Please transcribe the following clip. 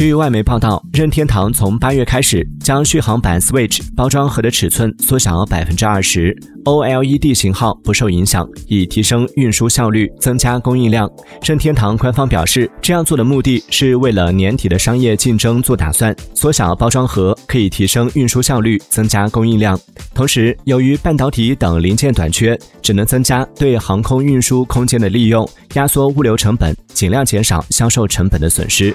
据外媒报道，任天堂从八月开始将续航版 Switch 包装盒的尺寸缩小百分之二十，OLED 型号不受影响，以提升运输效率、增加供应量。任天堂官方表示，这样做的目的是为了年底的商业竞争做打算。缩小包装盒可以提升运输效率、增加供应量。同时，由于半导体等零件短缺，只能增加对航空运输空间的利用，压缩物流成本，尽量减少销售成本的损失。